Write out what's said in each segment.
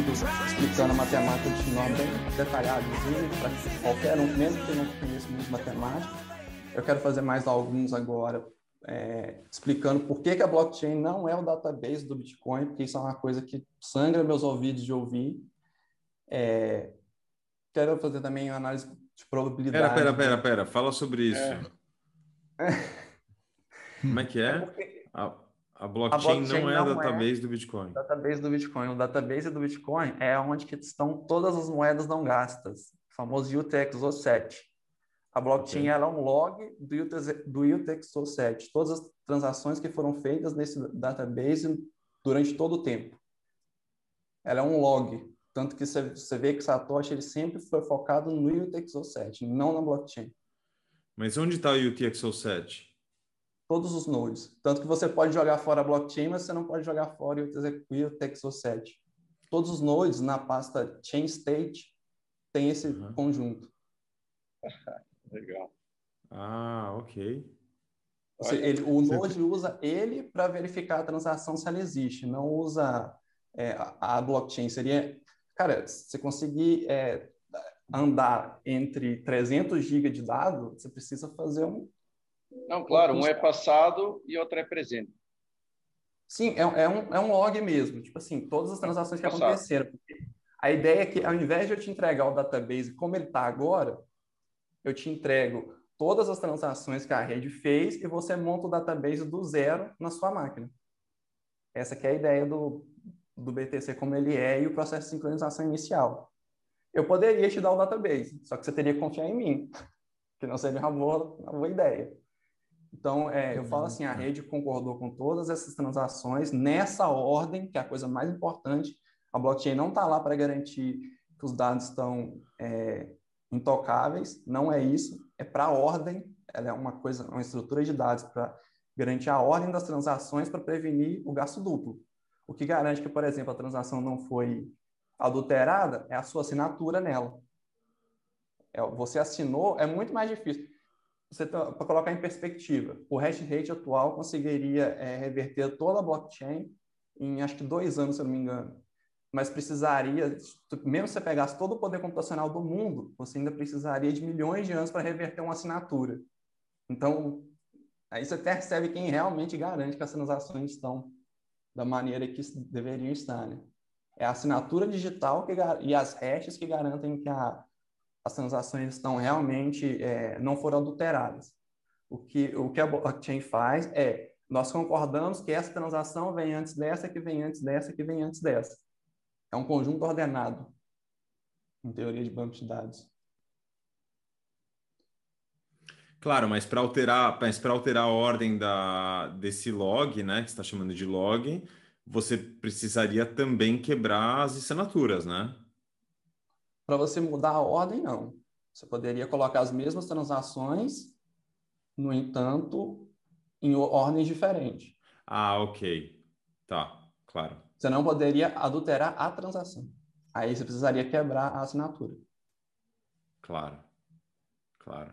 explicando a matemática de nó bem detalhados para qualquer um, mesmo que não conheça muito matemática. Eu quero fazer mais alguns agora, é, explicando por que, que a blockchain não é o database do Bitcoin, porque isso é uma coisa que sangra meus ouvidos de ouvir. É, quero fazer também uma análise de probabilidade. Pera, pera, pera, pera. fala sobre isso. É. Como é que é? é a, a, blockchain a, blockchain não é a database é do Bitcoin. Database do Bitcoin. O database do Bitcoin é onde que estão todas as moedas não gastas, o famoso UTXO7. A blockchain okay. é um log do, do UTXO7, todas as transações que foram feitas nesse database durante todo o tempo. Ela é um log, tanto que você vê que Satoshi ele sempre foi focado no UTXO7, não na blockchain. Mas onde está o UTXO7? Todos os nodes. Tanto que você pode jogar fora a blockchain, mas você não pode jogar fora o TexoSet. Todos os nodes na pasta chain state tem esse uhum. conjunto. Legal. Ah, ok. Seja, ele, o Node usa ele para verificar a transação se ela existe, não usa é, a, a, blockchain. Seria, cara, se conseguir é, andar entre 300 GB de dado, você precisa fazer um, não, claro, um é passado e outro é presente. Sim, é, é, um, é um log mesmo. Tipo assim, todas as transações que passado. aconteceram. A ideia é que, ao invés de eu te entregar o database como ele está agora, eu te entrego todas as transações que a rede fez e você monta o database do zero na sua máquina. Essa que é a ideia do, do BTC como ele é e o processo de sincronização inicial. Eu poderia te dar o database, só que você teria que confiar em mim, que não seria uma boa, uma boa ideia. Então, é, eu falo assim, a rede concordou com todas essas transações nessa ordem, que é a coisa mais importante. A blockchain não está lá para garantir que os dados estão é, intocáveis, não é isso. É para a ordem, ela é uma coisa, uma estrutura de dados para garantir a ordem das transações para prevenir o gasto duplo. O que garante que, por exemplo, a transação não foi adulterada é a sua assinatura nela. É, você assinou, é muito mais difícil você tá, para colocar em perspectiva, o hash rate atual conseguiria é, reverter toda a blockchain em acho que dois anos, se eu não me engano. Mas precisaria, mesmo se você pegasse todo o poder computacional do mundo, você ainda precisaria de milhões de anos para reverter uma assinatura. Então, aí você percebe quem realmente garante que as transações estão da maneira que deveriam estar. Né? É a assinatura digital que, e as hashes que garantem que a, as transações estão realmente é, não foram adulteradas. O que, o que a blockchain faz é, nós concordamos que essa transação vem antes dessa, que vem antes dessa, que vem antes dessa. É um conjunto ordenado, em teoria de banco de dados. Claro, mas para alterar, mas para alterar a ordem da, desse log, né, que está chamando de log, você precisaria também quebrar as assinaturas, né? Para você mudar a ordem, não. Você poderia colocar as mesmas transações, no entanto, em ordens diferentes. Ah, ok. Tá, claro. Você não poderia adulterar a transação. Aí você precisaria quebrar a assinatura. Claro, claro.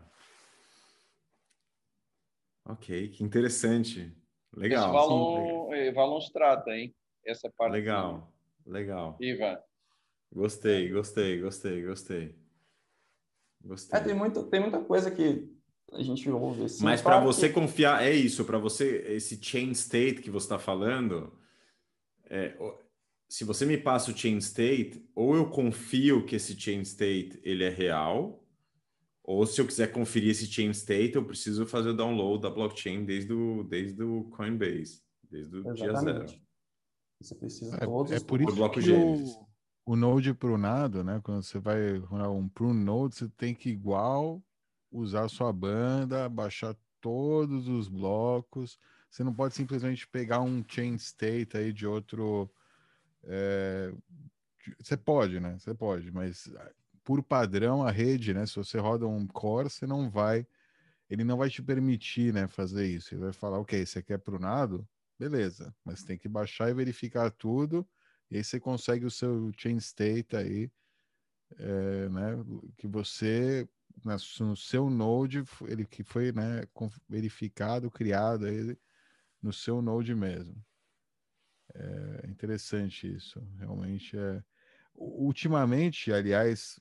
Ok, que interessante. Legal. Esse Valon, Valon trata, hein? Essa parte. Legal, legal. Ivan. Gostei, gostei, gostei, gostei. Gostei. É, tem, muito, tem muita coisa que a gente ouve. Assim, Mas para você que... confiar, é isso, para você, esse chain state que você está falando, é, se você me passa o chain state, ou eu confio que esse chain state ele é real, ou se eu quiser conferir esse chain state, eu preciso fazer o download da blockchain desde o, desde o Coinbase, desde o Exatamente. dia zero. Você precisa é, todos é por isso bloco que o, o Node prunado, né? Quando você vai um prune node, você tem que igual usar sua banda, baixar todos os blocos. Você não pode simplesmente pegar um chain state aí de outro. É... Você pode, né? Você pode, mas ah, por padrão a rede, né? Se você roda um core, você não vai, ele não vai te permitir, né, fazer isso. Ele vai falar, ok, você quer prunado, beleza, mas tem que baixar e verificar tudo e aí você consegue o seu chain state aí, é, né, que você no seu node ele que foi né, verificado, criado aí no seu node mesmo. É interessante isso, realmente é. ultimamente, aliás,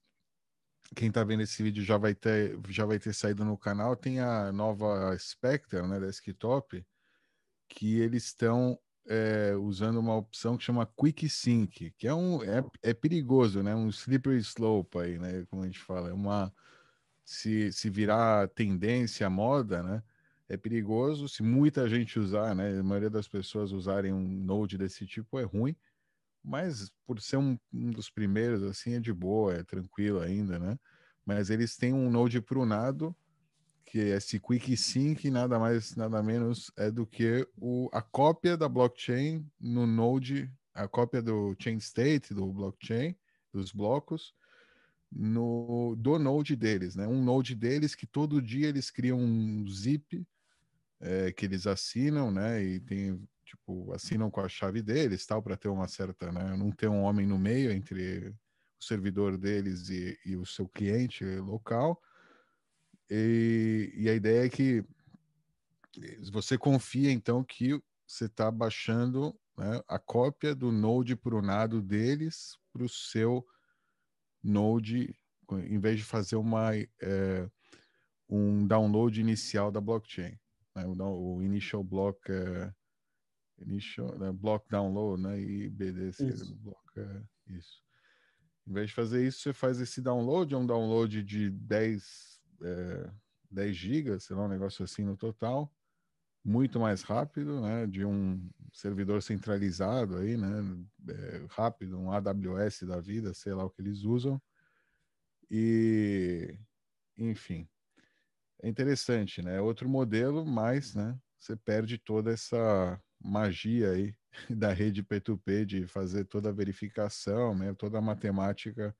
quem está vendo esse vídeo já vai ter já vai ter saído no canal, tem a nova Spectre, né, desktop, que eles estão é, usando uma opção que chama Quick Sync, que é um é, é perigoso, né, um slippery slope aí, né, como a gente fala, é uma se, se virar tendência, moda, né, é perigoso. Se muita gente usar, né, a maioria das pessoas usarem um Node desse tipo é ruim mas por ser um, um, dos primeiros, assim, é de boa, é tranquilo ainda, né? Mas eles têm um Node prunado, que é esse Quick Sync, nada mais, nada menos é do que o, a cópia da blockchain no Node, a cópia do chain state, do blockchain, dos blocos, no, do Node deles, né? Um Node deles que todo dia eles criam um zip é, que eles assinam, né? E tem tipo, assinam com a chave deles, tal, para ter uma certa, né, não ter um homem no meio entre o servidor deles e, e o seu cliente local. E, e, a ideia é que você confia, então, que você está baixando né, a cópia do Node prunado deles para o seu Node, em vez de fazer uma, é, um download inicial da blockchain. Né, o, o initial block é, initial, né, block download, né, e BDC, isso. Block, é, isso. Em vez de fazer isso, você faz esse download, é um download de 10, é, 10 GB, sei lá, um negócio assim no total, muito mais rápido, né, de um servidor centralizado aí, né, é, rápido, um AWS da vida, sei lá o que eles usam, e, enfim, é interessante, né, é outro modelo, mas, né, você perde toda essa magia aí da rede P2P de fazer toda a verificação, né, toda a matemática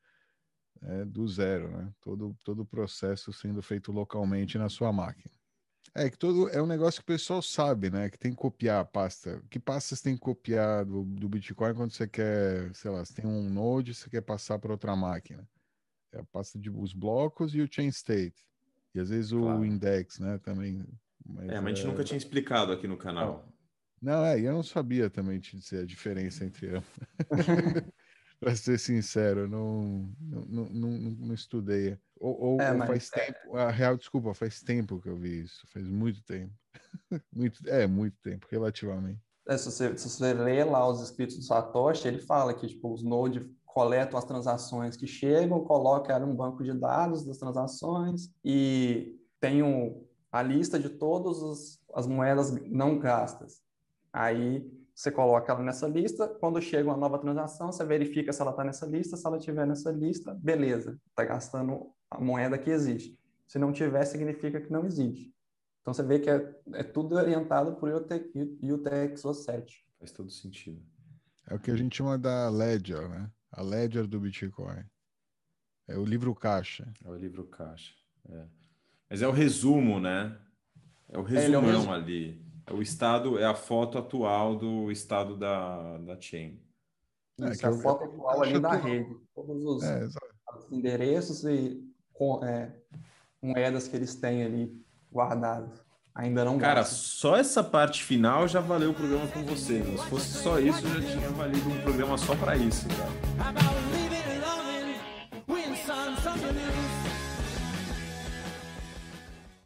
é, do zero, né? Todo, todo o processo sendo feito localmente na sua máquina. É que todo é um negócio que o pessoal sabe, né? Que tem que copiar a pasta. Que pastas tem que copiar do, do Bitcoin quando você quer, sei lá, você tem um node, você quer passar para outra máquina. É a pasta de os blocos e o chain state. E às vezes claro. o index, né? Também. Mas, é, mas a gente é... nunca tinha explicado aqui no canal. Não, é, eu não sabia também te dizer a diferença entre ambos. para ser sincero, não, não, não, não, estudei. Ou, ou, é, ou faz é... tempo, a real desculpa, faz tempo que eu vi isso, faz muito tempo. muito, é, muito tempo, relativamente. É, se, você, se você ler lá os escritos do Satoshi, ele fala que tipo, os nodes coletam as transações que chegam, colocam um banco de dados das transações e tem um, a lista de todas as moedas não gastas. Aí você coloca ela nessa lista, quando chega uma nova transação, você verifica se ela está nessa lista, se ela estiver nessa lista, beleza, está gastando a moeda que existe. Se não tiver, significa que não existe. Então você vê que é, é tudo orientado por UTXO7. Faz todo sentido. É o que a gente chama da Ledger, né? A Ledger do Bitcoin. É o livro caixa. É o livro caixa. É. Mas é o resumo, né? É o resumão é, é o ali. É o estado é a foto atual do estado da, da chain. É, Isso, é a foto atual ali da rede. Todos os, é, os endereços e é, moedas que eles têm ali guardados. Ainda não Cara, só essa parte final já valeu o programa com você. Se fosse só isso, já tinha valido um programa só para isso, cara.